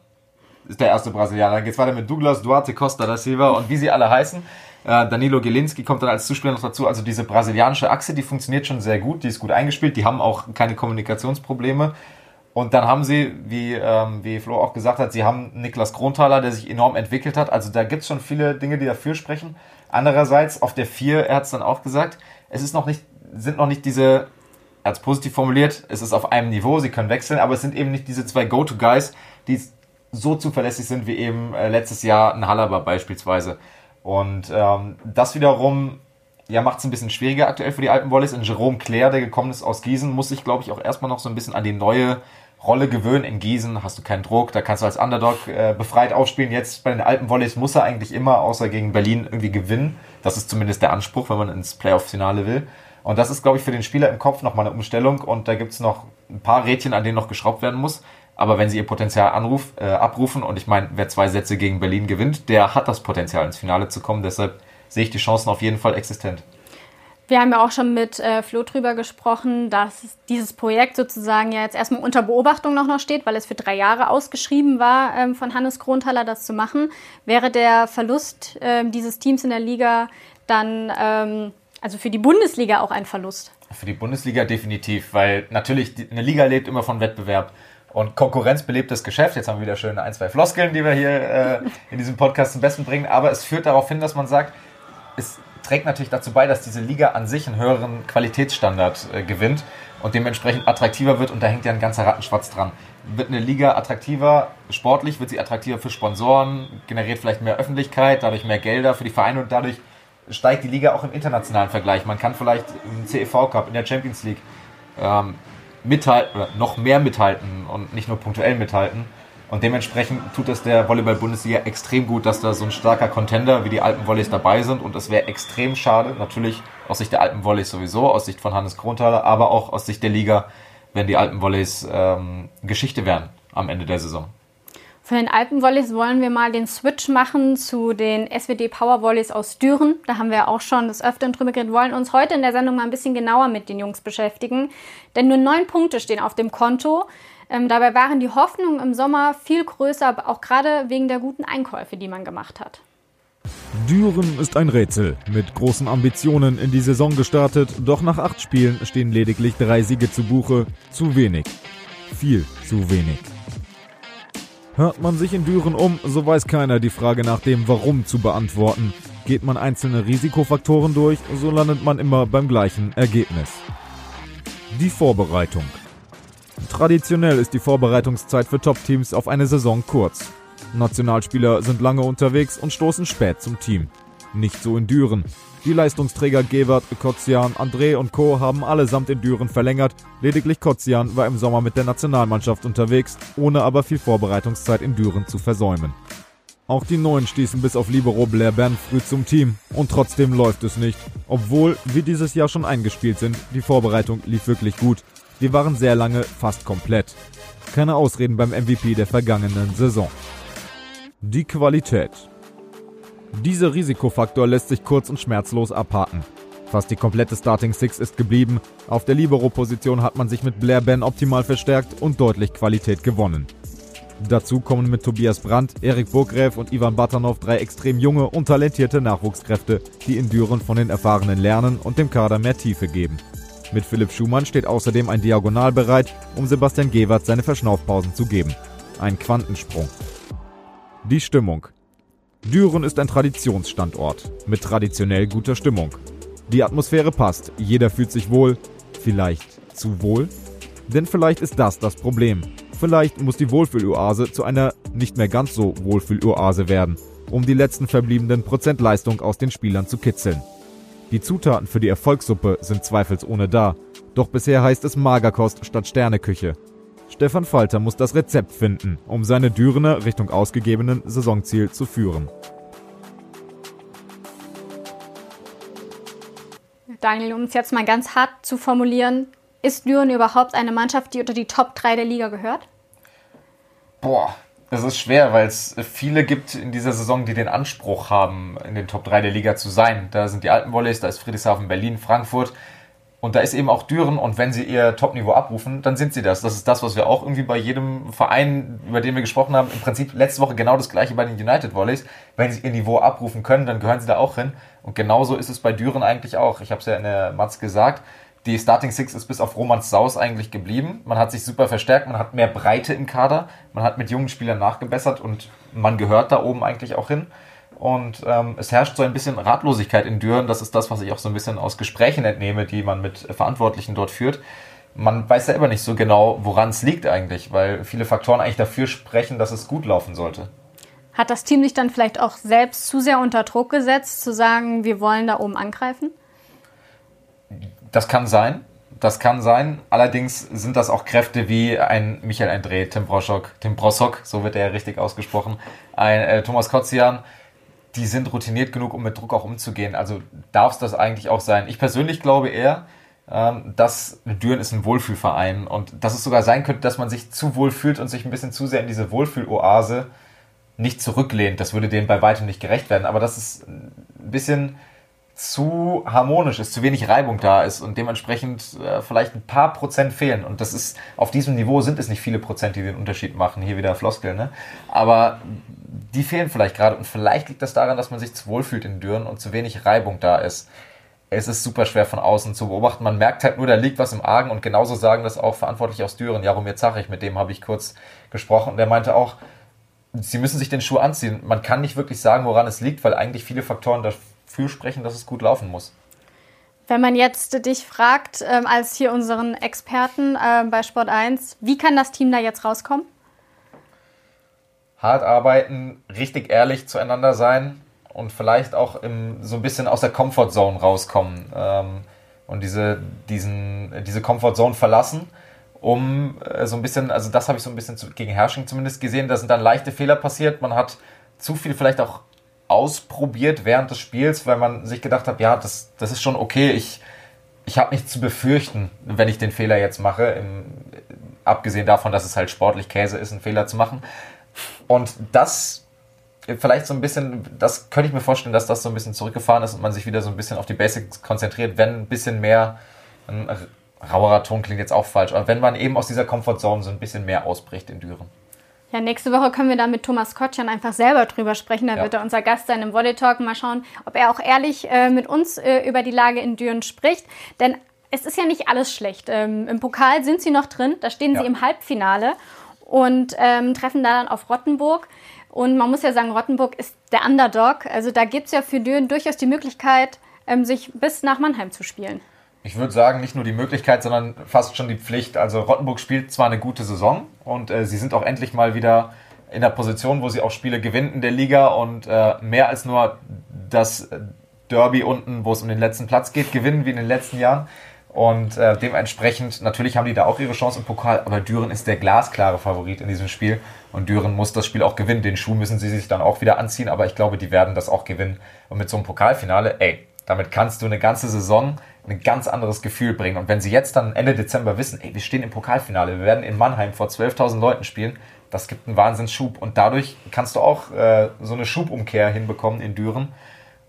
ist der erste Brasilianer. Dann geht es weiter mit Douglas Duarte Costa da Silva und wie sie alle heißen. Äh, Danilo Gelinski kommt dann als Zuspieler noch dazu. Also diese brasilianische Achse, die funktioniert schon sehr gut, die ist gut eingespielt, die haben auch keine Kommunikationsprobleme. Und dann haben sie, wie, ähm, wie Flo auch gesagt hat, sie haben Niklas Kronthaler, der sich enorm entwickelt hat. Also da gibt es schon viele Dinge, die dafür sprechen. Andererseits, auf der 4, er hat es dann auch gesagt, es ist noch nicht, sind noch nicht diese, er hat es positiv formuliert, es ist auf einem Niveau, sie können wechseln, aber es sind eben nicht diese zwei Go-To-Guys, die so zuverlässig sind wie eben äh, letztes Jahr ein Hallerber beispielsweise. Und ähm, das wiederum ja, macht es ein bisschen schwieriger aktuell für die alten Wallis. In Jerome Claire, der gekommen ist aus Gießen, muss sich, glaube ich, auch erstmal noch so ein bisschen an die neue Rolle gewöhnen. In Gießen hast du keinen Druck, da kannst du als Underdog äh, befreit aufspielen. Jetzt bei den alten Volleys muss er eigentlich immer, außer gegen Berlin, irgendwie gewinnen. Das ist zumindest der Anspruch, wenn man ins Playoff-Finale will. Und das ist, glaube ich, für den Spieler im Kopf nochmal eine Umstellung. Und da gibt es noch ein paar Rädchen, an denen noch geschraubt werden muss. Aber wenn sie ihr Potenzial anruf, äh, abrufen, und ich meine, wer zwei Sätze gegen Berlin gewinnt, der hat das Potenzial ins Finale zu kommen. Deshalb sehe ich die Chancen auf jeden Fall existent. Wir haben ja auch schon mit äh, Flo drüber gesprochen, dass dieses Projekt sozusagen ja jetzt erstmal unter Beobachtung noch, noch steht, weil es für drei Jahre ausgeschrieben war, ähm, von Hannes Kronthaler das zu machen. Wäre der Verlust ähm, dieses Teams in der Liga dann, ähm, also für die Bundesliga auch ein Verlust? Für die Bundesliga definitiv, weil natürlich eine Liga lebt immer von Wettbewerb. Und Konkurrenz belebt das Geschäft. Jetzt haben wir wieder schön ein, zwei Floskeln, die wir hier äh, in diesem Podcast zum Besten bringen. Aber es führt darauf hin, dass man sagt, es trägt natürlich dazu bei, dass diese Liga an sich einen höheren Qualitätsstandard äh, gewinnt und dementsprechend attraktiver wird und da hängt ja ein ganzer Rattenschwarz dran. Wird eine Liga attraktiver sportlich, wird sie attraktiver für Sponsoren, generiert vielleicht mehr Öffentlichkeit, dadurch mehr Gelder für die Vereine und dadurch steigt die Liga auch im internationalen Vergleich. Man kann vielleicht im CEV Cup, in der Champions League ähm, mithalten oder noch mehr mithalten und nicht nur punktuell mithalten. Und dementsprechend tut es der Volleyball-Bundesliga extrem gut, dass da so ein starker Contender wie die Alpenvolleys dabei sind. Und es wäre extrem schade, natürlich aus Sicht der Alpenvolleys sowieso, aus Sicht von Hannes Kronthaler, aber auch aus Sicht der Liga, wenn die Alpenvolleys ähm, Geschichte wären am Ende der Saison. Für den Alpenvolleys wollen wir mal den Switch machen zu den SWD Powervolleys aus Düren. Da haben wir auch schon das Öfteren drüber geredet. Wollen uns heute in der Sendung mal ein bisschen genauer mit den Jungs beschäftigen. Denn nur neun Punkte stehen auf dem Konto. Ähm, dabei waren die Hoffnungen im Sommer viel größer, auch gerade wegen der guten Einkäufe, die man gemacht hat. Düren ist ein Rätsel. Mit großen Ambitionen in die Saison gestartet, doch nach acht Spielen stehen lediglich drei Siege zu Buche. Zu wenig. Viel zu wenig. Hört man sich in Düren um, so weiß keiner die Frage nach dem Warum zu beantworten. Geht man einzelne Risikofaktoren durch, so landet man immer beim gleichen Ergebnis. Die Vorbereitung. Traditionell ist die Vorbereitungszeit für Top-Teams auf eine Saison kurz. Nationalspieler sind lange unterwegs und stoßen spät zum Team. Nicht so in Düren. Die Leistungsträger Gewert, Kotzian, André und Co. haben allesamt in Düren verlängert. Lediglich Kotzian war im Sommer mit der Nationalmannschaft unterwegs, ohne aber viel Vorbereitungszeit in Düren zu versäumen. Auch die Neuen stießen bis auf Libero Blair Bern früh zum Team und trotzdem läuft es nicht. Obwohl wir dieses Jahr schon eingespielt sind, die Vorbereitung lief wirklich gut. Wir waren sehr lange fast komplett. Keine Ausreden beim MVP der vergangenen Saison. Die Qualität. Dieser Risikofaktor lässt sich kurz und schmerzlos abhaken. Fast die komplette Starting Six ist geblieben. Auf der Libero-Position hat man sich mit Blair Ben optimal verstärkt und deutlich Qualität gewonnen. Dazu kommen mit Tobias Brandt, Erik Burgräf und Ivan Batanov drei extrem junge und talentierte Nachwuchskräfte, die in Düren von den Erfahrenen lernen und dem Kader mehr Tiefe geben. Mit Philipp Schumann steht außerdem ein Diagonal bereit, um Sebastian Gewert seine Verschnaufpausen zu geben. Ein Quantensprung. Die Stimmung. Düren ist ein Traditionsstandort mit traditionell guter Stimmung. Die Atmosphäre passt, jeder fühlt sich wohl. Vielleicht zu wohl? Denn vielleicht ist das das Problem. Vielleicht muss die Wohlfühloase zu einer nicht mehr ganz so Wohlfühloase werden, um die letzten verbliebenen Prozent Leistung aus den Spielern zu kitzeln. Die Zutaten für die Erfolgssuppe sind zweifelsohne da, doch bisher heißt es Magerkost statt Sterneküche. Stefan Falter muss das Rezept finden, um seine Dürener Richtung ausgegebenen Saisonziel zu führen. Daniel, um es jetzt mal ganz hart zu formulieren, ist Düren überhaupt eine Mannschaft, die unter die Top 3 der Liga gehört? Boah, das ist schwer, weil es viele gibt in dieser Saison, die den Anspruch haben, in den Top 3 der Liga zu sein. Da sind die Alpenvolleys, da ist Friedrichshafen, Berlin, Frankfurt. Und da ist eben auch Düren und wenn sie ihr Topniveau abrufen, dann sind sie das. Das ist das, was wir auch irgendwie bei jedem Verein, über den wir gesprochen haben, im Prinzip letzte Woche genau das gleiche bei den United Volleys. Wenn sie ihr Niveau abrufen können, dann gehören sie da auch hin. Und genauso ist es bei Düren eigentlich auch. Ich habe es ja in der Matz gesagt. Die Starting Six ist bis auf Romans Saus eigentlich geblieben. Man hat sich super verstärkt, man hat mehr Breite im Kader, man hat mit jungen Spielern nachgebessert und man gehört da oben eigentlich auch hin. Und ähm, es herrscht so ein bisschen Ratlosigkeit in Düren. Das ist das, was ich auch so ein bisschen aus Gesprächen entnehme, die man mit Verantwortlichen dort führt. Man weiß selber nicht so genau, woran es liegt eigentlich, weil viele Faktoren eigentlich dafür sprechen, dass es gut laufen sollte. Hat das Team sich dann vielleicht auch selbst zu sehr unter Druck gesetzt, zu sagen, wir wollen da oben angreifen? Das kann sein. Das kann sein. Allerdings sind das auch Kräfte wie ein Michael André, Tim Broschok, Tim Brossok, so wird er richtig ausgesprochen, ein äh, Thomas Kotzian. Die sind routiniert genug, um mit Druck auch umzugehen. Also darf es das eigentlich auch sein. Ich persönlich glaube eher, ähm, dass Düren ist ein Wohlfühlverein und dass es sogar sein könnte, dass man sich zu wohl fühlt und sich ein bisschen zu sehr in diese Wohlfühloase nicht zurücklehnt. Das würde denen bei weitem nicht gerecht werden. Aber dass es ein bisschen zu harmonisch ist, zu wenig Reibung da ist und dementsprechend äh, vielleicht ein paar Prozent fehlen. Und das ist, auf diesem Niveau sind es nicht viele Prozent, die den Unterschied machen. Hier wieder Floskel, ne? Aber die fehlen vielleicht gerade. Und vielleicht liegt das daran, dass man sich zu wohl fühlt in Düren und zu wenig Reibung da ist. Es ist super schwer von außen zu beobachten. Man merkt halt nur, da liegt was im Argen und genauso sagen das auch verantwortlich aus Düren. Jaromir Zachrich, mit dem habe ich kurz gesprochen. Und der meinte auch, sie müssen sich den Schuh anziehen. Man kann nicht wirklich sagen, woran es liegt, weil eigentlich viele Faktoren dafür sprechen, dass es gut laufen muss. Wenn man jetzt dich fragt, ähm, als hier unseren Experten äh, bei Sport 1, wie kann das Team da jetzt rauskommen? Hart arbeiten, richtig ehrlich zueinander sein und vielleicht auch im, so ein bisschen aus der Comfortzone rauskommen ähm, und diese, diesen, diese Comfortzone verlassen, um äh, so ein bisschen, also das habe ich so ein bisschen zu, gegen Herrsching zumindest gesehen, da sind dann leichte Fehler passiert, man hat zu viel vielleicht auch ausprobiert während des Spiels, weil man sich gedacht hat, ja, das, das ist schon okay, ich, ich habe nichts zu befürchten, wenn ich den Fehler jetzt mache, im, abgesehen davon, dass es halt sportlich Käse ist, einen Fehler zu machen. Und das vielleicht so ein bisschen, das könnte ich mir vorstellen, dass das so ein bisschen zurückgefahren ist und man sich wieder so ein bisschen auf die Basics konzentriert, wenn ein bisschen mehr, ein rauerer Ton klingt jetzt auch falsch, aber wenn man eben aus dieser Comfortzone so ein bisschen mehr ausbricht in Düren. Ja, nächste Woche können wir dann mit Thomas Kotschan einfach selber drüber sprechen. Da ja. wird er unser Gast sein im Volley Talk. Mal schauen, ob er auch ehrlich äh, mit uns äh, über die Lage in Düren spricht. Denn es ist ja nicht alles schlecht. Ähm, Im Pokal sind sie noch drin. Da stehen ja. sie im Halbfinale und ähm, treffen da dann auf Rottenburg. Und man muss ja sagen, Rottenburg ist der Underdog. Also da gibt es ja für Düren durchaus die Möglichkeit, ähm, sich bis nach Mannheim zu spielen ich würde sagen, nicht nur die Möglichkeit, sondern fast schon die Pflicht. Also Rottenburg spielt zwar eine gute Saison und äh, sie sind auch endlich mal wieder in der Position, wo sie auch Spiele gewinnen in der Liga und äh, mehr als nur das Derby unten, wo es um den letzten Platz geht, gewinnen wie in den letzten Jahren. Und äh, dementsprechend, natürlich haben die da auch ihre Chance im Pokal, aber Düren ist der glasklare Favorit in diesem Spiel. Und Düren muss das Spiel auch gewinnen. Den Schuh müssen sie sich dann auch wieder anziehen, aber ich glaube, die werden das auch gewinnen. Und mit so einem Pokalfinale, ey, damit kannst du eine ganze Saison ein ganz anderes Gefühl bringen. Und wenn sie jetzt dann Ende Dezember wissen, ey, wir stehen im Pokalfinale, wir werden in Mannheim vor 12.000 Leuten spielen, das gibt einen Wahnsinnsschub. Und dadurch kannst du auch äh, so eine Schubumkehr hinbekommen in Düren,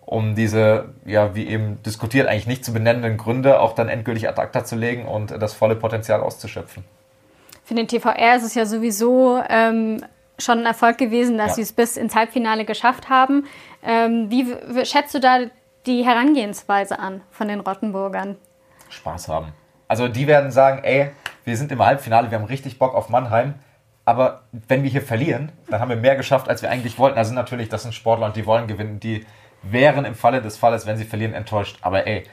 um diese, ja, wie eben diskutiert, eigentlich nicht zu benennenden Gründe auch dann endgültig ad acta zu legen und das volle Potenzial auszuschöpfen. Für den TVR ist es ja sowieso ähm, schon ein Erfolg gewesen, dass ja. sie es bis ins Halbfinale geschafft haben. Ähm, wie schätzt du da die Herangehensweise an von den Rottenburgern? Spaß haben. Also die werden sagen, ey, wir sind im Halbfinale, wir haben richtig Bock auf Mannheim. Aber wenn wir hier verlieren, dann haben wir mehr geschafft, als wir eigentlich wollten. Also natürlich, das sind Sportler und die wollen gewinnen. Die wären im Falle des Falles, wenn sie verlieren, enttäuscht. Aber ey,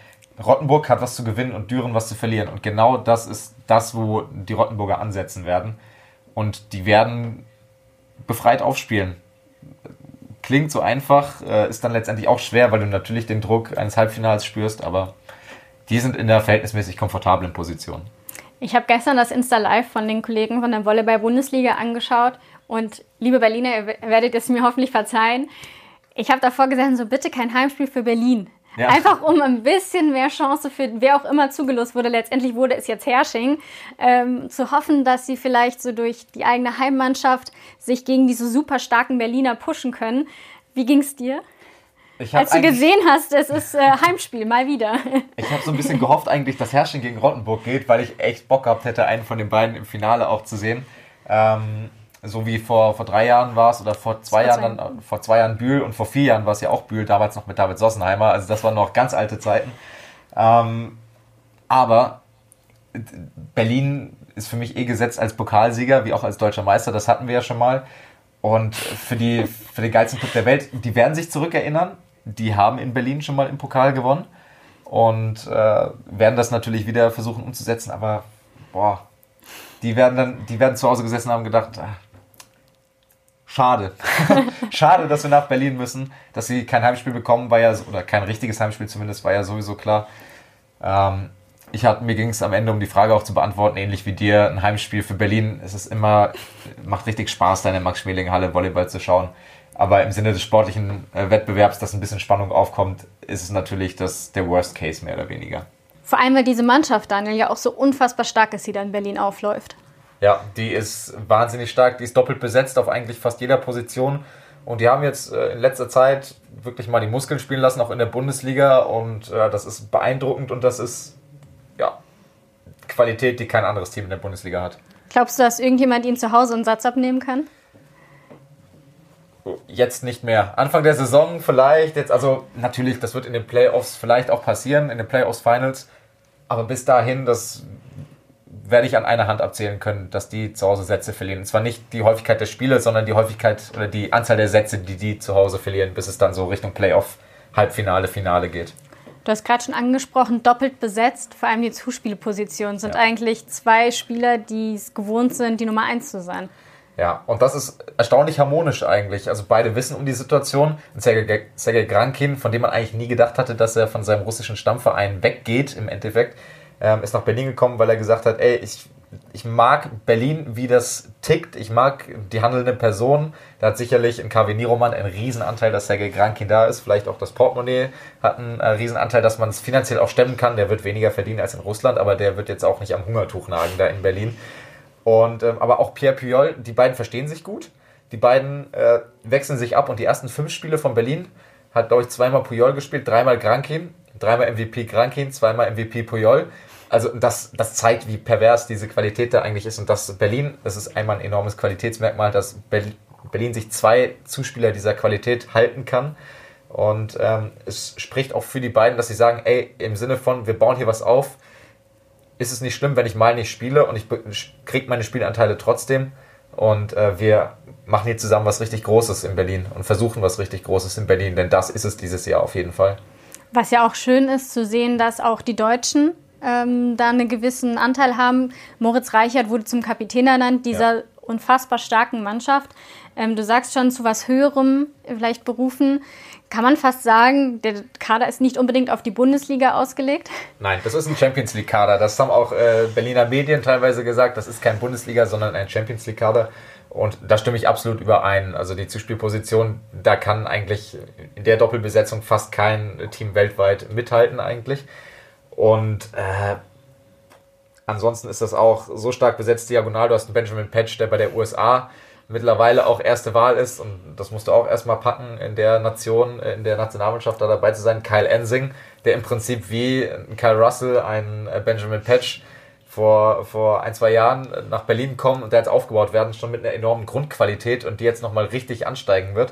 Rottenburg hat was zu gewinnen und Düren was zu verlieren. Und genau das ist das, wo die Rottenburger ansetzen werden. Und die werden befreit aufspielen klingt so einfach, äh, ist dann letztendlich auch schwer, weil du natürlich den Druck eines Halbfinals spürst, aber die sind in der verhältnismäßig komfortablen Position. Ich habe gestern das Insta Live von den Kollegen von der Volleyball-Bundesliga angeschaut und liebe Berliner, ihr werdet es mir hoffentlich verzeihen. Ich habe davor gesagt, so bitte kein Heimspiel für Berlin. Ja. Einfach um ein bisschen mehr Chance für wer auch immer zugelost wurde. Letztendlich wurde es jetzt Hersching. Ähm, zu hoffen, dass sie vielleicht so durch die eigene Heimmannschaft sich gegen diese super starken Berliner pushen können. Wie ging es dir? Als du gesehen hast, es ist äh, Heimspiel, mal wieder. Ich habe so ein bisschen gehofft eigentlich, dass Hersching gegen Rottenburg geht, weil ich echt Bock gehabt hätte, einen von den beiden im Finale auch zu sehen. Ähm, so wie vor, vor drei Jahren war es oder vor zwei Jahren dann, vor zwei Jahren Bühl und vor vier Jahren war es ja auch Bühl, damals noch mit David Sossenheimer. Also das waren noch ganz alte Zeiten. Ähm, aber Berlin ist für mich eh gesetzt als Pokalsieger, wie auch als deutscher Meister. Das hatten wir ja schon mal. Und für, die, für den geilsten Club der Welt, die werden sich zurückerinnern. Die haben in Berlin schon mal im Pokal gewonnen und äh, werden das natürlich wieder versuchen umzusetzen. Aber boah, die werden dann, die werden zu Hause gesessen haben und gedacht, ach, Schade. Schade, dass wir nach Berlin müssen. Dass sie kein Heimspiel bekommen, war ja, oder kein richtiges Heimspiel zumindest, war ja sowieso klar. Ähm, ich hatte, mir ging es am Ende um die Frage auch zu beantworten, ähnlich wie dir, ein Heimspiel für Berlin. Es ist immer, macht richtig Spaß, da in der Max-Schmeling-Halle Volleyball zu schauen. Aber im Sinne des sportlichen äh, Wettbewerbs, dass ein bisschen Spannung aufkommt, ist es natürlich das, der Worst Case mehr oder weniger. Vor allem, weil diese Mannschaft, Daniel, ja auch so unfassbar stark ist, die da in Berlin aufläuft. Ja, die ist wahnsinnig stark, die ist doppelt besetzt auf eigentlich fast jeder Position. Und die haben jetzt äh, in letzter Zeit wirklich mal die Muskeln spielen lassen, auch in der Bundesliga. Und äh, das ist beeindruckend und das ist ja Qualität, die kein anderes Team in der Bundesliga hat. Glaubst du, dass irgendjemand ihnen zu Hause einen Satz abnehmen kann? Jetzt nicht mehr. Anfang der Saison vielleicht. Jetzt, also natürlich, das wird in den Playoffs vielleicht auch passieren, in den Playoffs Finals. Aber bis dahin, das werde ich an einer Hand abzählen können, dass die zu Hause Sätze verlieren. Und zwar nicht die Häufigkeit der Spiele, sondern die Häufigkeit oder die Anzahl der Sätze, die die zu Hause verlieren, bis es dann so Richtung Playoff Halbfinale, Finale geht. Du hast gerade schon angesprochen, doppelt besetzt, vor allem die Zuspielpositionen sind ja. eigentlich zwei Spieler, die es gewohnt sind, die Nummer eins zu sein. Ja, und das ist erstaunlich harmonisch eigentlich. Also beide wissen um die Situation. Sergei, Sergei Grankin, von dem man eigentlich nie gedacht hatte, dass er von seinem russischen Stammverein weggeht im Endeffekt, ähm, ist nach Berlin gekommen, weil er gesagt hat, ey, ich, ich mag Berlin, wie das tickt. Ich mag die handelnde Person. Da hat sicherlich in KW Niroman einen Riesenanteil, dass Sergei Grankin da ist. Vielleicht auch das Portemonnaie hat einen äh, Riesenanteil, dass man es finanziell auch stemmen kann. Der wird weniger verdienen als in Russland, aber der wird jetzt auch nicht am Hungertuch nagen da in Berlin. Und, ähm, aber auch Pierre Puyol, die beiden verstehen sich gut. Die beiden äh, wechseln sich ab und die ersten fünf Spiele von Berlin hat, glaube ich, zweimal Puyol gespielt, dreimal Grankin, dreimal MVP Grankin, zweimal MVP Puyol. Also das, das zeigt, wie pervers diese Qualität da eigentlich ist und dass Berlin, das ist einmal ein enormes Qualitätsmerkmal, dass Berlin sich zwei Zuspieler dieser Qualität halten kann. Und ähm, es spricht auch für die beiden, dass sie sagen, ey, im Sinne von, wir bauen hier was auf, ist es nicht schlimm, wenn ich mal nicht spiele und ich kriege meine Spielanteile trotzdem. Und äh, wir machen hier zusammen was richtig Großes in Berlin und versuchen was richtig Großes in Berlin, denn das ist es dieses Jahr auf jeden Fall. Was ja auch schön ist zu sehen, dass auch die Deutschen ähm, da einen gewissen Anteil haben. Moritz Reichert wurde zum Kapitän ernannt dieser ja. unfassbar starken Mannschaft. Ähm, du sagst schon zu was Höherem vielleicht berufen kann man fast sagen, der Kader ist nicht unbedingt auf die Bundesliga ausgelegt? Nein, das ist ein Champions League-Kader. Das haben auch äh, Berliner Medien teilweise gesagt. Das ist kein Bundesliga, sondern ein Champions League-Kader. Und da stimme ich absolut überein. Also die Zuspielposition, da kann eigentlich in der Doppelbesetzung fast kein Team weltweit mithalten eigentlich. Und äh, ansonsten ist das auch so stark besetzt diagonal. Du hast einen Benjamin Patch, der bei der USA mittlerweile auch erste Wahl ist, und das musst du auch erstmal packen, in der Nation, in der Nationalmannschaft da dabei zu sein, Kyle Ensing, der im Prinzip wie Kyle Russell, ein Benjamin Patch vor, vor ein, zwei Jahren nach Berlin kommen und der jetzt aufgebaut werden, schon mit einer enormen Grundqualität und die jetzt nochmal richtig ansteigen wird.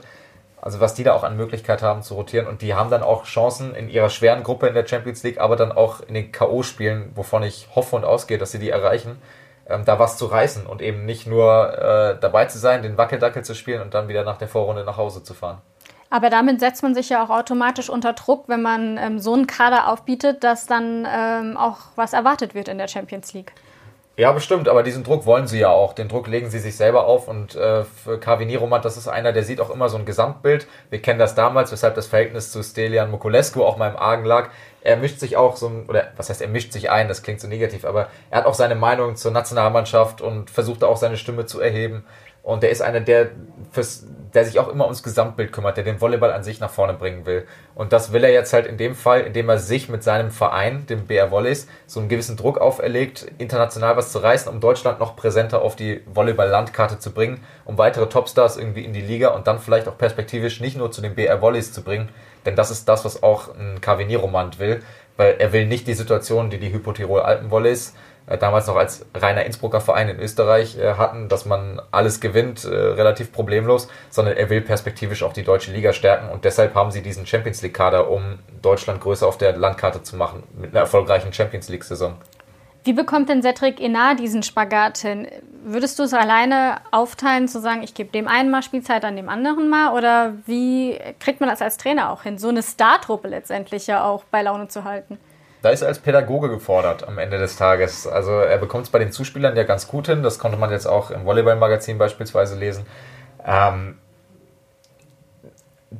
Also was die da auch an Möglichkeit haben zu rotieren und die haben dann auch Chancen in ihrer schweren Gruppe in der Champions League, aber dann auch in den K.O.-Spielen, wovon ich hoffe und ausgehe, dass sie die erreichen ähm, da was zu reißen und eben nicht nur äh, dabei zu sein, den Wackeldackel zu spielen und dann wieder nach der Vorrunde nach Hause zu fahren. Aber damit setzt man sich ja auch automatisch unter Druck, wenn man ähm, so einen Kader aufbietet, dass dann ähm, auch was erwartet wird in der Champions League. Ja, bestimmt, aber diesen Druck wollen sie ja auch. Den Druck legen sie sich selber auf und äh, für Kavi Niromat, das ist einer, der sieht auch immer so ein Gesamtbild. Wir kennen das damals, weshalb das Verhältnis zu Stelian Mokulescu auch mal im Argen lag er mischt sich auch so, oder was heißt, er mischt sich ein, das klingt so negativ, aber er hat auch seine Meinung zur Nationalmannschaft und versucht auch seine Stimme zu erheben. Und der ist einer, der, fürs, der sich auch immer ums Gesamtbild kümmert, der den Volleyball an sich nach vorne bringen will. Und das will er jetzt halt in dem Fall, indem er sich mit seinem Verein, dem BR Volleys, so einen gewissen Druck auferlegt, international was zu reißen, um Deutschland noch präsenter auf die Volleyball-Landkarte zu bringen, um weitere Topstars irgendwie in die Liga und dann vielleicht auch perspektivisch nicht nur zu den BR Volleys zu bringen, denn das ist das, was auch ein KW-Nieromand will, weil er will nicht die Situation, die die Hypotirol Alpenvolleys damals noch als reiner Innsbrucker Verein in Österreich äh, hatten, dass man alles gewinnt, äh, relativ problemlos, sondern er will perspektivisch auch die deutsche Liga stärken und deshalb haben sie diesen Champions League Kader, um Deutschland größer auf der Landkarte zu machen, mit einer erfolgreichen Champions League Saison. Wie bekommt denn Cedric Enar diesen Spagat hin? Würdest du es alleine aufteilen, zu sagen, ich gebe dem einen mal Spielzeit, an dem anderen mal? Oder wie kriegt man das als Trainer auch hin, so eine Startruppe letztendlich ja auch bei Laune zu halten? Da ist er als Pädagoge gefordert am Ende des Tages. Also er bekommt es bei den Zuspielern ja ganz gut hin. Das konnte man jetzt auch im Volleyball-Magazin beispielsweise lesen. Ähm,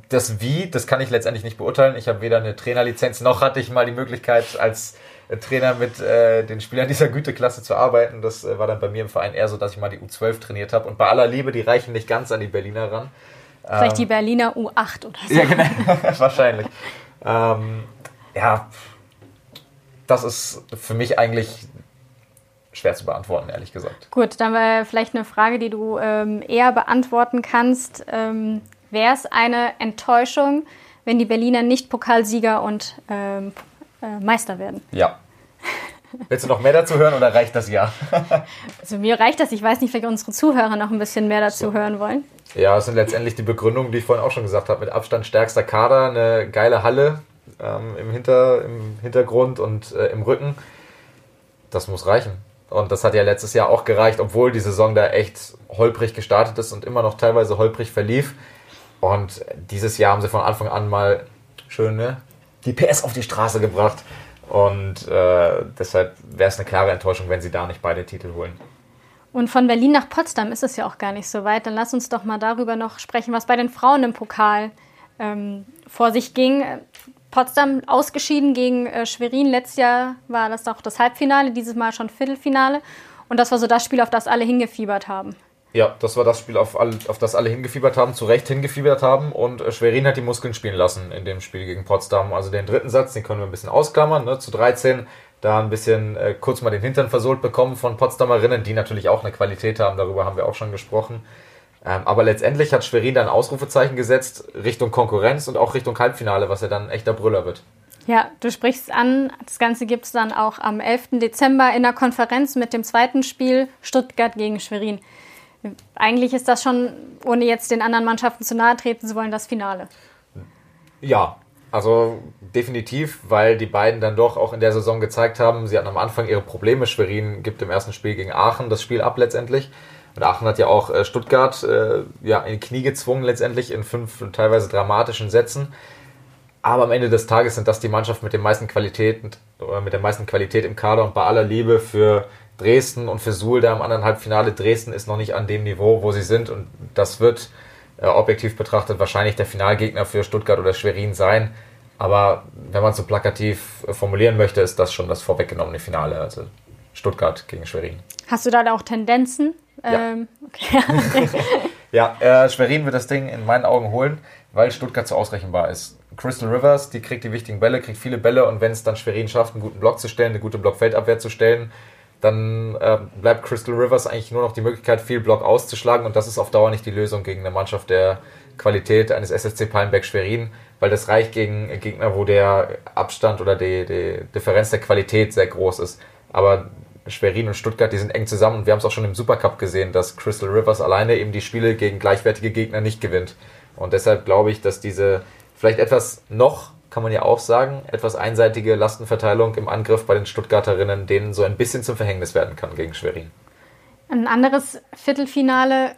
das Wie, das kann ich letztendlich nicht beurteilen. Ich habe weder eine Trainerlizenz noch hatte ich mal die Möglichkeit, als Trainer mit äh, den Spielern dieser Güteklasse zu arbeiten. Das äh, war dann bei mir im Verein eher so, dass ich mal die U12 trainiert habe. Und bei aller Liebe, die reichen nicht ganz an die Berliner ran. Vielleicht ähm, die Berliner U8 oder so. Ja, genau, wahrscheinlich. Ähm, ja, das ist für mich eigentlich schwer zu beantworten, ehrlich gesagt. Gut, dann wäre vielleicht eine Frage, die du ähm, eher beantworten kannst. Ähm, Wäre es eine Enttäuschung, wenn die Berliner nicht Pokalsieger und ähm, äh, Meister werden. Ja. Willst du noch mehr dazu hören oder reicht das ja? also mir reicht das. Ich weiß nicht, vielleicht unsere Zuhörer noch ein bisschen mehr dazu so. hören wollen. Ja, das sind letztendlich die Begründungen, die ich vorhin auch schon gesagt habe. Mit Abstand stärkster Kader, eine geile Halle ähm, im, Hinter, im Hintergrund und äh, im Rücken. Das muss reichen. Und das hat ja letztes Jahr auch gereicht, obwohl die Saison da echt holprig gestartet ist und immer noch teilweise holprig verlief. Und dieses Jahr haben sie von Anfang an mal schön ne? die PS auf die Straße gebracht. Und äh, deshalb wäre es eine klare Enttäuschung, wenn sie da nicht beide Titel holen. Und von Berlin nach Potsdam ist es ja auch gar nicht so weit. Dann lass uns doch mal darüber noch sprechen, was bei den Frauen im Pokal ähm, vor sich ging. Potsdam ausgeschieden gegen äh, Schwerin. Letztes Jahr war das auch das Halbfinale, dieses Mal schon Viertelfinale. Und das war so das Spiel, auf das alle hingefiebert haben. Ja, das war das Spiel, auf, all, auf das alle hingefiebert haben, zu Recht hingefiebert haben. Und äh, Schwerin hat die Muskeln spielen lassen in dem Spiel gegen Potsdam. Also den dritten Satz, den können wir ein bisschen ausklammern. Ne? Zu 13 da ein bisschen äh, kurz mal den Hintern versohlt bekommen von Potsdamerinnen, die natürlich auch eine Qualität haben. Darüber haben wir auch schon gesprochen. Ähm, aber letztendlich hat Schwerin dann Ausrufezeichen gesetzt Richtung Konkurrenz und auch Richtung Halbfinale, was ja dann ein echter Brüller wird. Ja, du sprichst an, das Ganze gibt es dann auch am 11. Dezember in der Konferenz mit dem zweiten Spiel Stuttgart gegen Schwerin. Eigentlich ist das schon, ohne jetzt den anderen Mannschaften zu nahe treten zu wollen, das Finale. Ja, also definitiv, weil die beiden dann doch auch in der Saison gezeigt haben, sie hatten am Anfang ihre Probleme. Schwerin gibt im ersten Spiel gegen Aachen das Spiel ab letztendlich. Und Aachen hat ja auch äh, Stuttgart äh, ja, in Knie gezwungen letztendlich in fünf teilweise dramatischen Sätzen. Aber am Ende des Tages sind das die Mannschaft mit, den meisten Qualitäten, oder mit der meisten Qualität im Kader und bei aller Liebe für Dresden und für Suhl da im anderen Halbfinale. Dresden ist noch nicht an dem Niveau, wo sie sind und das wird äh, objektiv betrachtet wahrscheinlich der Finalgegner für Stuttgart oder Schwerin sein. Aber wenn man es so plakativ äh, formulieren möchte, ist das schon das vorweggenommene Finale, also Stuttgart gegen Schwerin. Hast du da auch Tendenzen? Ja, ähm, okay. ja äh, Schwerin wird das Ding in meinen Augen holen, weil Stuttgart zu ausrechenbar ist. Crystal Rivers, die kriegt die wichtigen Bälle, kriegt viele Bälle und wenn es dann Schwerin schafft, einen guten Block zu stellen, eine gute Blockfeldabwehr zu stellen, dann äh, bleibt Crystal Rivers eigentlich nur noch die Möglichkeit, viel Block auszuschlagen und das ist auf Dauer nicht die Lösung gegen eine Mannschaft der Qualität eines SSC Pallenberg Schwerin, weil das reicht gegen Gegner, wo der Abstand oder die, die Differenz der Qualität sehr groß ist. Aber Schwerin und Stuttgart, die sind eng zusammen und wir haben es auch schon im Supercup gesehen, dass Crystal Rivers alleine eben die Spiele gegen gleichwertige Gegner nicht gewinnt. Und deshalb glaube ich, dass diese vielleicht etwas noch kann man ja auch sagen, etwas einseitige Lastenverteilung im Angriff bei den Stuttgarterinnen denen so ein bisschen zum Verhängnis werden kann gegen Schwerin. Ein anderes Viertelfinale,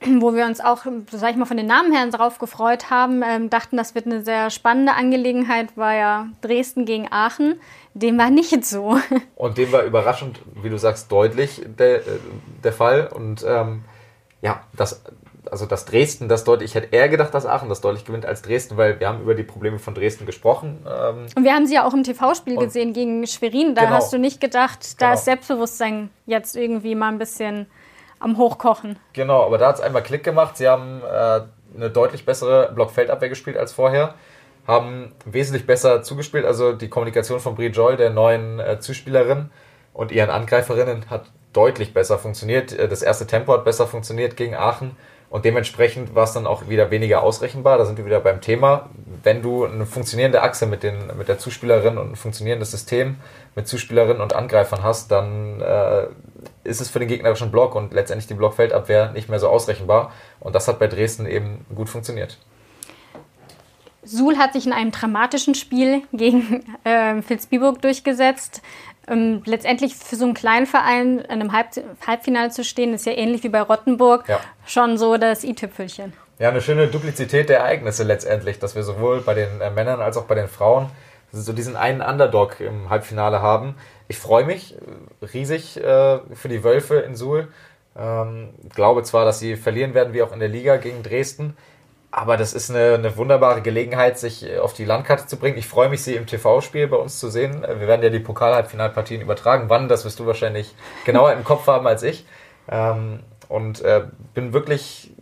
wo wir uns auch, sag ich mal, von den Namen her drauf gefreut haben, ähm, dachten, das wird eine sehr spannende Angelegenheit, war ja Dresden gegen Aachen. Dem war nicht so. Und dem war überraschend, wie du sagst, deutlich der, äh, der Fall. Und ähm, ja, das also dass Dresden das deutlich, ich hätte eher gedacht, dass Aachen das deutlich gewinnt als Dresden, weil wir haben über die Probleme von Dresden gesprochen. Ähm und wir haben sie ja auch im TV-Spiel gesehen gegen Schwerin. Da genau. hast du nicht gedacht, da genau. ist Selbstbewusstsein jetzt irgendwie mal ein bisschen am Hochkochen. Genau, aber da hat es einmal Klick gemacht. Sie haben äh, eine deutlich bessere Blockfeldabwehr gespielt als vorher, haben wesentlich besser zugespielt. Also die Kommunikation von Brie Joy, der neuen äh, Zuspielerin und ihren Angreiferinnen, hat deutlich besser funktioniert. Äh, das erste Tempo hat besser funktioniert gegen Aachen. Und dementsprechend war es dann auch wieder weniger ausrechenbar. Da sind wir wieder beim Thema. Wenn du eine funktionierende Achse mit, den, mit der Zuspielerin und ein funktionierendes System mit Zuspielerinnen und Angreifern hast, dann äh, ist es für den gegnerischen Block und letztendlich die Blockfeldabwehr nicht mehr so ausrechenbar. Und das hat bei Dresden eben gut funktioniert. Suhl hat sich in einem dramatischen Spiel gegen äh, Vilsbiburg durchgesetzt. Ähm, letztendlich für so einen kleinen Verein in einem Halb Halbfinale zu stehen, ist ja ähnlich wie bei Rottenburg ja. schon so das i-Tüpfelchen. Ja, eine schöne Duplizität der Ereignisse letztendlich, dass wir sowohl bei den äh, Männern als auch bei den Frauen so diesen einen Underdog im Halbfinale haben. Ich freue mich äh, riesig äh, für die Wölfe in Suhl. Ähm, glaube zwar, dass sie verlieren werden, wie auch in der Liga gegen Dresden, aber das ist eine, eine wunderbare Gelegenheit, sich äh, auf die Landkarte zu bringen. Ich freue mich, sie im TV-Spiel bei uns zu sehen. Wir werden ja die Pokal-Halbfinalpartien übertragen. Wann, das wirst du wahrscheinlich genauer im Kopf haben als ich. Ähm, und äh, bin wirklich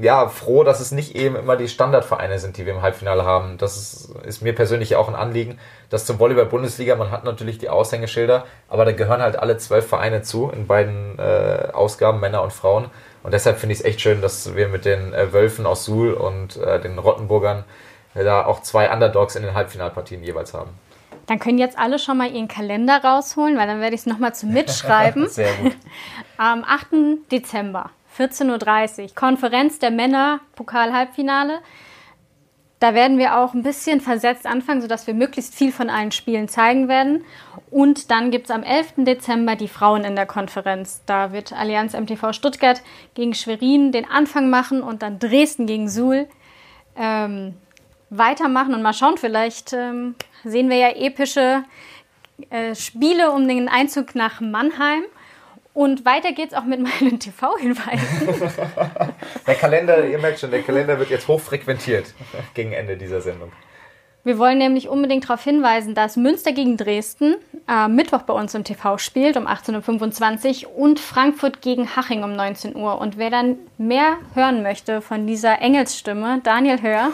ja, froh, dass es nicht eben immer die Standardvereine sind, die wir im Halbfinale haben. Das ist, ist mir persönlich auch ein Anliegen. Das zum Volleyball-Bundesliga, man hat natürlich die Aushängeschilder, aber da gehören halt alle zwölf Vereine zu, in beiden äh, Ausgaben, Männer und Frauen. Und deshalb finde ich es echt schön, dass wir mit den äh, Wölfen aus Suhl und äh, den Rottenburgern äh, da auch zwei Underdogs in den Halbfinalpartien jeweils haben. Dann können jetzt alle schon mal ihren Kalender rausholen, weil dann werde ich es nochmal zum Mitschreiben. Sehr gut. Am 8. Dezember, 14.30 Uhr, Konferenz der Männer, Pokal-Halbfinale. Da werden wir auch ein bisschen versetzt anfangen, sodass wir möglichst viel von allen Spielen zeigen werden. Und dann gibt es am 11. Dezember die Frauen in der Konferenz. Da wird Allianz MTV Stuttgart gegen Schwerin den Anfang machen und dann Dresden gegen Suhl. Ähm, weitermachen und mal schauen, vielleicht ähm, sehen wir ja epische äh, Spiele um den Einzug nach Mannheim. Und weiter geht's auch mit meinen TV-Hinweisen. der Kalender, ihr merkt schon, der Kalender wird jetzt hochfrequentiert gegen Ende dieser Sendung. Wir wollen nämlich unbedingt darauf hinweisen, dass Münster gegen Dresden äh, Mittwoch bei uns im TV spielt um 18.25 Uhr und Frankfurt gegen Haching um 19 Uhr. Und wer dann mehr hören möchte von dieser Engelsstimme, Daniel Hör,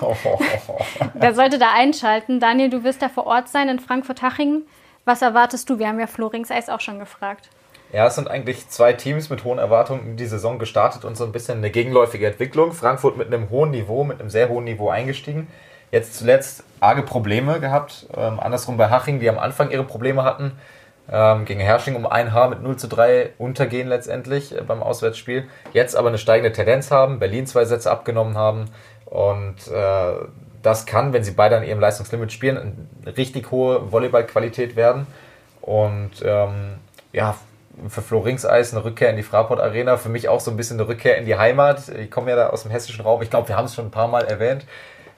der sollte da einschalten. Daniel, du wirst da vor Ort sein in Frankfurt-Haching. Was erwartest du? Wir haben ja Florings Eis auch schon gefragt. Ja, es sind eigentlich zwei Teams mit hohen Erwartungen in die Saison gestartet und so ein bisschen eine gegenläufige Entwicklung. Frankfurt mit einem hohen Niveau, mit einem sehr hohen Niveau eingestiegen. Jetzt zuletzt arge Probleme gehabt. Ähm, andersrum bei Haching, die am Anfang ihre Probleme hatten. Ähm, gegen Hersching um ein Haar mit 0 zu 3 untergehen letztendlich äh, beim Auswärtsspiel. Jetzt aber eine steigende Tendenz haben, Berlin zwei Sätze abgenommen haben. Und äh, das kann, wenn sie beide an ihrem Leistungslimit spielen, eine richtig hohe Volleyballqualität werden. Und ähm, ja, für Flo Ringseis eine Rückkehr in die Fraport Arena, für mich auch so ein bisschen eine Rückkehr in die Heimat. Ich komme ja da aus dem hessischen Raum. Ich glaube, wir haben es schon ein paar Mal erwähnt.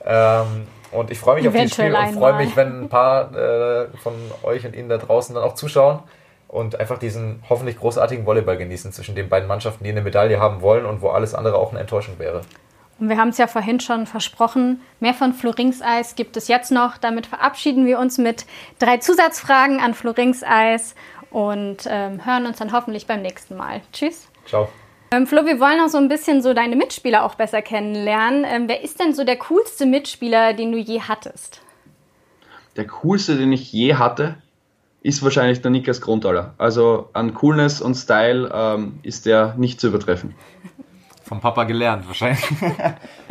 Ähm, und ich freue mich Eventuell auf dieses Spiel und freue mich, wenn ein paar äh, von euch und Ihnen da draußen dann auch zuschauen und einfach diesen hoffentlich großartigen Volleyball genießen zwischen den beiden Mannschaften, die eine Medaille haben wollen und wo alles andere auch eine Enttäuschung wäre. Und wir haben es ja vorhin schon versprochen, mehr von Floringseis gibt es jetzt noch. Damit verabschieden wir uns mit drei Zusatzfragen an Floringseis und ähm, hören uns dann hoffentlich beim nächsten Mal. Tschüss. Ciao. Ähm, Flo, wir wollen auch so ein bisschen so deine Mitspieler auch besser kennenlernen. Ähm, wer ist denn so der coolste Mitspieler, den du je hattest? Der coolste, den ich je hatte, ist wahrscheinlich der Niklas Grundaler. Also an Coolness und Style ähm, ist der nicht zu übertreffen. Vom Papa gelernt wahrscheinlich.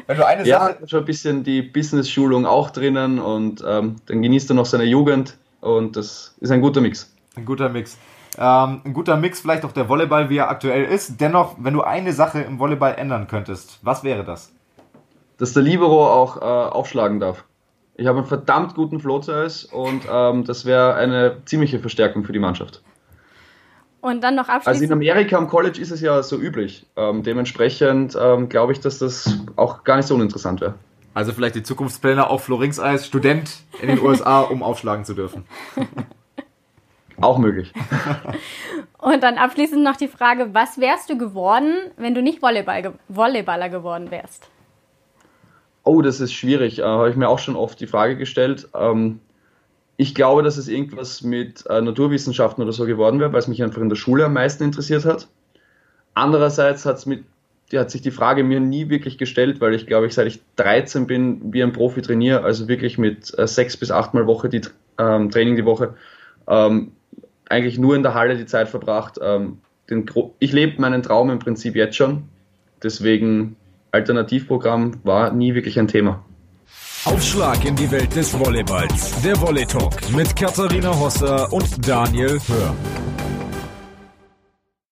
Wenn du eine ja, Sache schon ein bisschen die Business-Schulung auch drinnen und ähm, dann genießt er noch seine Jugend und das ist ein guter Mix. Ein guter Mix. Ähm, ein guter Mix, vielleicht auch der Volleyball, wie er aktuell ist. Dennoch, wenn du eine Sache im Volleyball ändern könntest, was wäre das? Dass der Libero auch äh, aufschlagen darf. Ich habe einen verdammt guten Float-Size und ähm, das wäre eine ziemliche Verstärkung für die Mannschaft. Und dann noch abschließend. Also in Amerika am College ist es ja so üblich. Ähm, dementsprechend ähm, glaube ich, dass das auch gar nicht so uninteressant wäre. Also vielleicht die Zukunftspläne auch Florings als Student in den USA, um aufschlagen zu dürfen. Auch möglich. Und dann abschließend noch die Frage, was wärst du geworden, wenn du nicht Volleyball, Volleyballer geworden wärst? Oh, das ist schwierig. Äh, Habe ich mir auch schon oft die Frage gestellt. Ähm, ich glaube, dass es irgendwas mit äh, Naturwissenschaften oder so geworden wäre, weil es mich einfach in der Schule am meisten interessiert hat. Andererseits hat's mit, hat sich die Frage mir nie wirklich gestellt, weil ich glaube, ich seit ich 13 bin, wie ein Profi trainiere, also wirklich mit äh, sechs bis achtmal Woche die ähm, Training die Woche, ähm, eigentlich nur in der Halle die Zeit verbracht. Ähm, den, ich lebe meinen Traum im Prinzip jetzt schon. Deswegen Alternativprogramm war nie wirklich ein Thema. Aufschlag in die Welt des Volleyballs. Der Volley Talk mit Katharina Hosser und Daniel Hör.